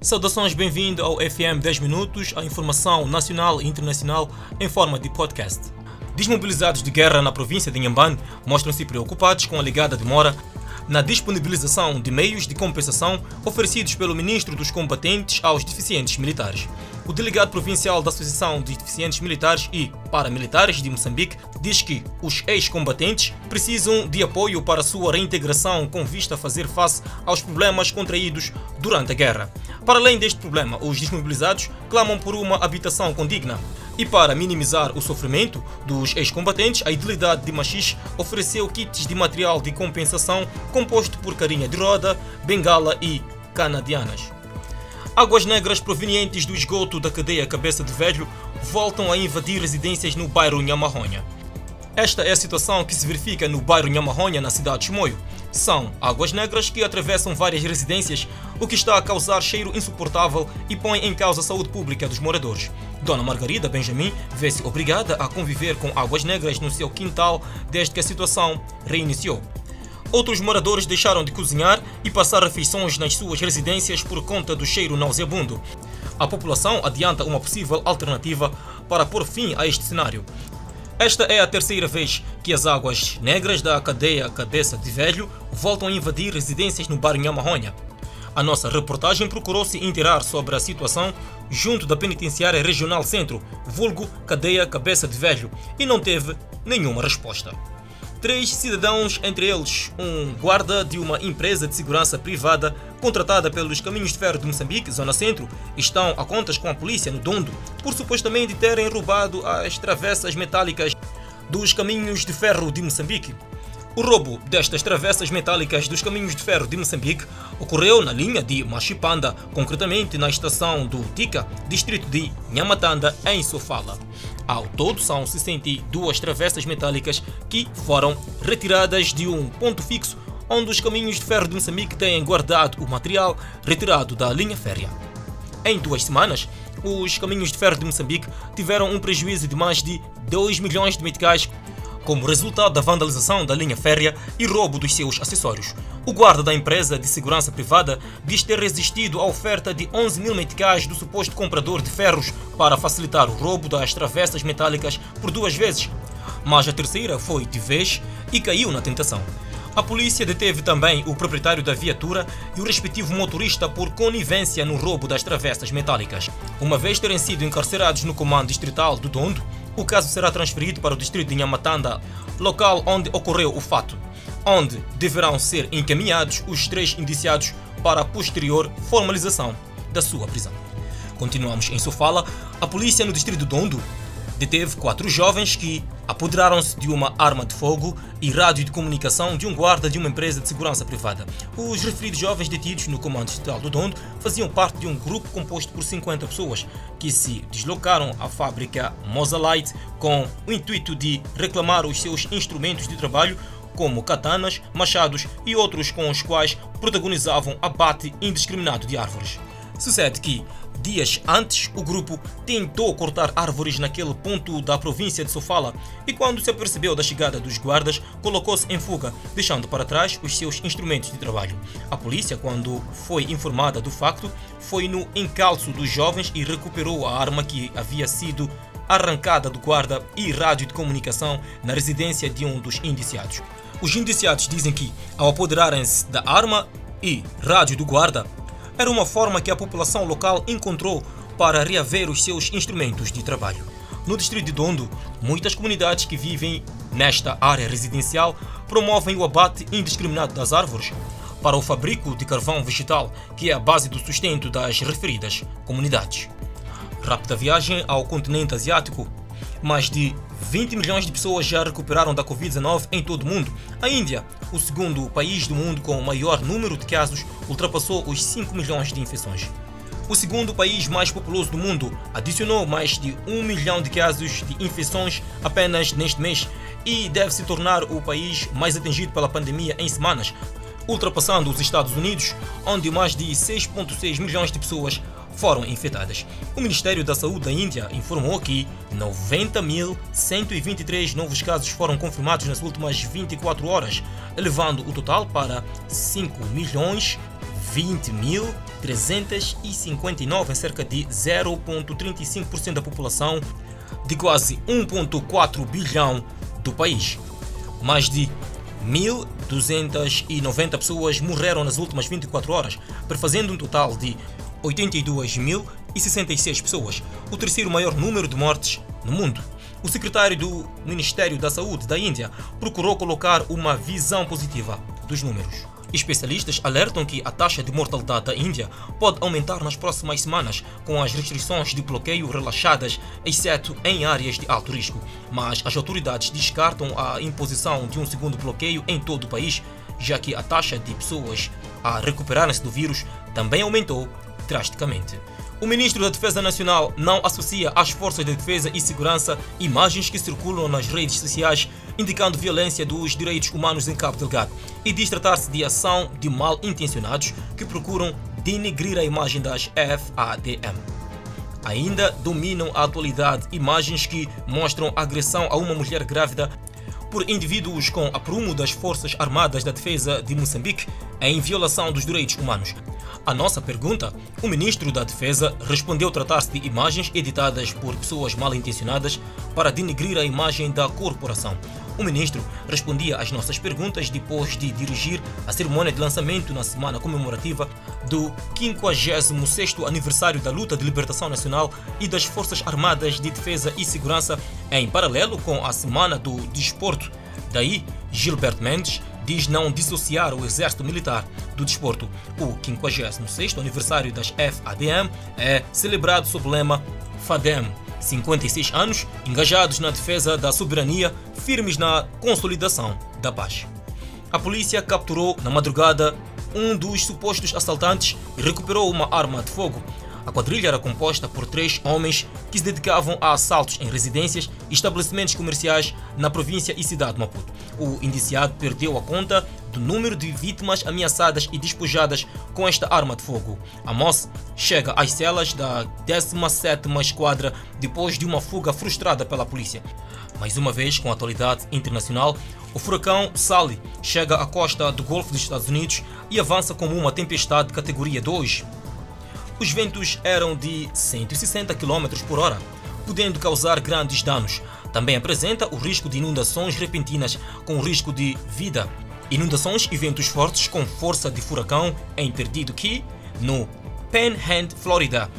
Saudações, bem-vindo ao FM 10 Minutos, a informação nacional e internacional em forma de podcast. Desmobilizados de guerra na província de Inhambane mostram-se preocupados com a ligada demora na disponibilização de meios de compensação oferecidos pelo Ministro dos Combatentes aos deficientes militares. O delegado provincial da Associação de Deficientes Militares e Paramilitares de Moçambique diz que os ex-combatentes precisam de apoio para sua reintegração com vista a fazer face aos problemas contraídos durante a guerra. Para além deste problema, os desmobilizados clamam por uma habitação condigna. E para minimizar o sofrimento dos ex-combatentes, a Idilidade de Machis ofereceu kits de material de compensação composto por carinha de roda, bengala e canadianas. Águas negras provenientes do esgoto da cadeia Cabeça de Velho voltam a invadir residências no bairro Nhamarronha. Esta é a situação que se verifica no bairro Nhamarronha, na cidade de Chimoio. São águas negras que atravessam várias residências, o que está a causar cheiro insuportável e põe em causa a saúde pública dos moradores. Dona Margarida Benjamin vê-se obrigada a conviver com águas negras no seu quintal desde que a situação reiniciou. Outros moradores deixaram de cozinhar e passar refeições nas suas residências por conta do cheiro nauseabundo. A população adianta uma possível alternativa para pôr fim a este cenário. Esta é a terceira vez que as águas negras da cadeia Cabeça de Velho voltam a invadir residências no bairro Nhamarronha. A nossa reportagem procurou se inteirar sobre a situação junto da Penitenciária Regional Centro, vulgo Cadeia Cabeça de Velho, e não teve nenhuma resposta. Três cidadãos, entre eles um guarda de uma empresa de segurança privada contratada pelos Caminhos de Ferro de Moçambique, Zona Centro, estão a contas com a polícia no Dondo por supostamente terem roubado as travessas metálicas dos Caminhos de Ferro de Moçambique. O roubo destas travessas metálicas dos caminhos de ferro de Moçambique ocorreu na linha de Machipanda, concretamente na estação do Tica, distrito de Nhamatanda, em Sofala. Ao todo, são 62 travessas metálicas que foram retiradas de um ponto fixo onde os caminhos de ferro de Moçambique têm guardado o material retirado da linha férrea. Em duas semanas, os caminhos de ferro de Moçambique tiveram um prejuízo de mais de 2 milhões de meticais como resultado da vandalização da linha férrea e roubo dos seus acessórios. O guarda da empresa de segurança privada diz ter resistido à oferta de 11 mil meticais do suposto comprador de ferros para facilitar o roubo das travessas metálicas por duas vezes, mas a terceira foi de vez e caiu na tentação. A polícia deteve também o proprietário da viatura e o respectivo motorista por conivência no roubo das travessas metálicas. Uma vez terem sido encarcerados no comando distrital do Dondo, o caso será transferido para o distrito de Nhamatanda, local onde ocorreu o fato, onde deverão ser encaminhados os três indiciados para a posterior formalização da sua prisão. Continuamos em Sofala. A polícia no distrito de Dondo deteve quatro jovens que apoderaram-se de uma arma de fogo e rádio de comunicação de um guarda de uma empresa de segurança privada. Os referidos jovens detidos no comando distrital do Dondo faziam parte de um grupo composto por 50 pessoas que se deslocaram à fábrica Mosalite com o intuito de reclamar os seus instrumentos de trabalho como katanas, machados e outros com os quais protagonizavam abate indiscriminado de árvores. Sucede que Dias antes, o grupo tentou cortar árvores naquele ponto da província de Sofala e, quando se apercebeu da chegada dos guardas, colocou-se em fuga, deixando para trás os seus instrumentos de trabalho. A polícia, quando foi informada do facto, foi no encalço dos jovens e recuperou a arma que havia sido arrancada do guarda e rádio de comunicação na residência de um dos indiciados. Os indiciados dizem que, ao apoderarem-se da arma e rádio do guarda, era uma forma que a população local encontrou para reaver os seus instrumentos de trabalho. No distrito de Dondo, muitas comunidades que vivem nesta área residencial promovem o abate indiscriminado das árvores para o fabrico de carvão vegetal, que é a base do sustento das referidas comunidades. Rápida viagem ao continente asiático. Mais de 20 milhões de pessoas já recuperaram da Covid-19 em todo o mundo. A Índia, o segundo país do mundo com o maior número de casos, ultrapassou os 5 milhões de infecções. O segundo país mais populoso do mundo adicionou mais de 1 milhão de casos de infecções apenas neste mês e deve se tornar o país mais atingido pela pandemia em semanas, ultrapassando os Estados Unidos, onde mais de 6,6 milhões de pessoas foram infectadas. O Ministério da Saúde da Índia informou que 90.123 novos casos foram confirmados nas últimas 24 horas, elevando o total para 5 milhões 20.359 em cerca de 0,35% da população de quase 1,4 bilhão do país. Mais de 1.290 pessoas morreram nas últimas 24 horas, prefazendo um total de 82.066 pessoas, o terceiro maior número de mortes no mundo. O secretário do Ministério da Saúde da Índia procurou colocar uma visão positiva dos números. Especialistas alertam que a taxa de mortalidade da Índia pode aumentar nas próximas semanas com as restrições de bloqueio relaxadas, exceto em áreas de alto risco. Mas as autoridades descartam a imposição de um segundo bloqueio em todo o país, já que a taxa de pessoas a recuperarem-se do vírus também aumentou drasticamente. O ministro da Defesa Nacional não associa às forças de defesa e segurança imagens que circulam nas redes sociais indicando violência dos direitos humanos em Cabo Delgado e diz tratar-se de ação de mal intencionados que procuram denegrir a imagem das FADM. Ainda dominam a atualidade imagens que mostram agressão a uma mulher grávida por indivíduos com aprumo das Forças Armadas da Defesa de Moçambique em violação dos direitos humanos. A nossa pergunta, o ministro da Defesa respondeu tratar-se de imagens editadas por pessoas mal intencionadas para denegrir a imagem da corporação. O ministro respondia às nossas perguntas depois de dirigir a cerimônia de lançamento na semana comemorativa do 56º aniversário da luta de libertação nacional e das Forças Armadas de Defesa e Segurança, em paralelo com a semana do desporto. Daí, Gilberto Mendes diz não dissociar o exército militar do desporto. O 56º aniversário das FADM é celebrado sob o lema FADEM 56 anos engajados na defesa da soberania, firmes na consolidação da paz. A polícia capturou na madrugada um dos supostos assaltantes e recuperou uma arma de fogo. A quadrilha era composta por três homens que se dedicavam a assaltos em residências e estabelecimentos comerciais na província e cidade de Maputo. O indiciado perdeu a conta do número de vítimas ameaçadas e despojadas com esta arma de fogo. Amos chega às celas da 17ª Esquadra depois de uma fuga frustrada pela polícia. Mais uma vez, com a atualidade internacional, o furacão Sally chega à costa do Golfo dos Estados Unidos e avança como uma tempestade de categoria 2. Os ventos eram de 160 km por hora, podendo causar grandes danos. Também apresenta o risco de inundações repentinas com risco de vida Inundações e ventos fortes com força de furacão em Perdido Key, no Panhandle, Florida,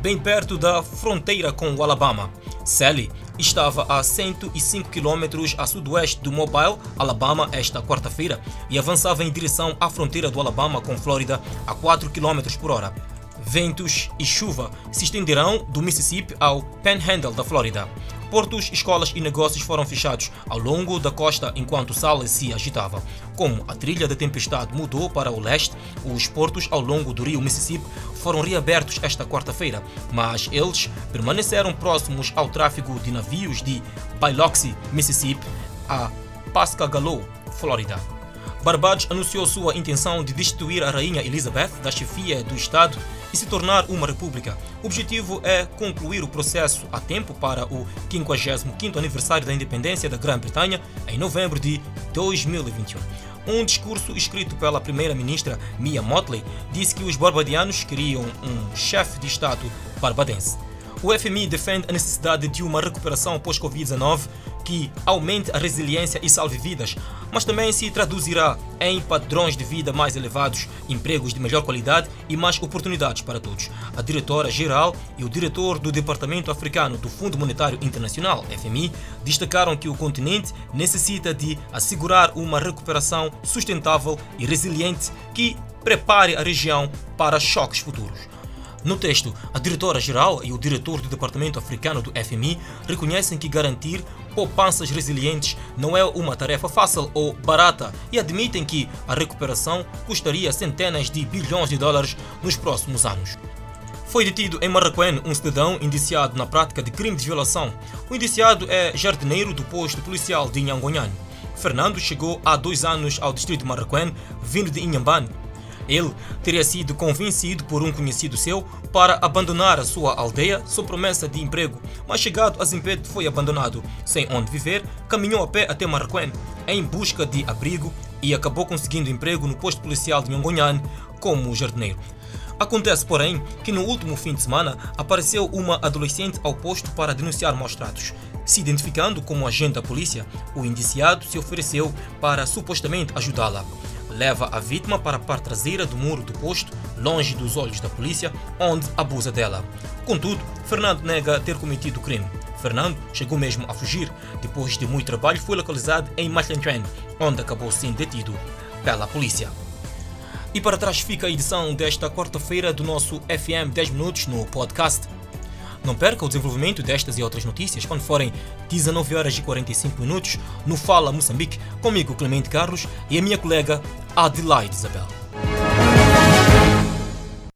bem perto da fronteira com o Alabama. Sally estava a 105 km a sudoeste do Mobile, Alabama, esta quarta-feira e avançava em direção à fronteira do Alabama com Flórida a 4 km por hora. Ventos e chuva se estenderão do Mississippi ao Panhandle da Flórida. Portos, escolas e negócios foram fechados ao longo da costa enquanto Sales se agitava. Como a trilha da tempestade mudou para o leste, os portos ao longo do rio Mississippi foram reabertos esta quarta-feira, mas eles permaneceram próximos ao tráfego de navios de Biloxi, Mississippi, a Pascagoula, Flórida. Barbados anunciou sua intenção de destituir a rainha Elizabeth da chefia do Estado e se tornar uma república. O objetivo é concluir o processo a tempo para o 55º aniversário da independência da Grã-Bretanha em novembro de 2021. Um discurso escrito pela primeira-ministra Mia Motley disse que os barbadianos queriam um chefe de Estado barbadense. O FMI defende a necessidade de uma recuperação pós-Covid-19 que aumente a resiliência e salve vidas, mas também se traduzirá em padrões de vida mais elevados, empregos de melhor qualidade e mais oportunidades para todos. A diretora-geral e o diretor do Departamento Africano do Fundo Monetário Internacional, FMI, destacaram que o continente necessita de assegurar uma recuperação sustentável e resiliente que prepare a região para choques futuros. No texto, a diretora-geral e o diretor do Departamento Africano do FMI reconhecem que garantir poupanças resilientes não é uma tarefa fácil ou barata e admitem que a recuperação custaria centenas de bilhões de dólares nos próximos anos. Foi detido em Marraquém um cidadão indiciado na prática de crime de violação. O indiciado é jardineiro do posto policial de Nhangonhan. Fernando chegou há dois anos ao distrito de Marraquém, vindo de Inhambane, ele teria sido convencido por um conhecido seu para abandonar a sua aldeia sob promessa de emprego, mas chegado a Zimpeto foi abandonado. Sem onde viver, caminhou a pé até Marraquém em busca de abrigo e acabou conseguindo emprego no posto policial de Nhongonhan como jardineiro. Acontece, porém, que no último fim de semana apareceu uma adolescente ao posto para denunciar maus tratos. Se identificando como agente da polícia, o indiciado se ofereceu para supostamente ajudá-la. Leva a vítima para a parte traseira do muro do posto, longe dos olhos da polícia, onde abusa dela. Contudo, Fernando nega ter cometido o crime. Fernando chegou mesmo a fugir. Depois de muito trabalho, foi localizado em Machanchuan, onde acabou sendo detido pela polícia. E para trás fica a edição desta quarta-feira do nosso FM 10 Minutos no podcast. Não perca o desenvolvimento destas e outras notícias quando forem 19 horas e 45 minutos no Fala Moçambique, comigo Clemente Carlos e a minha colega Adelaide Isabel.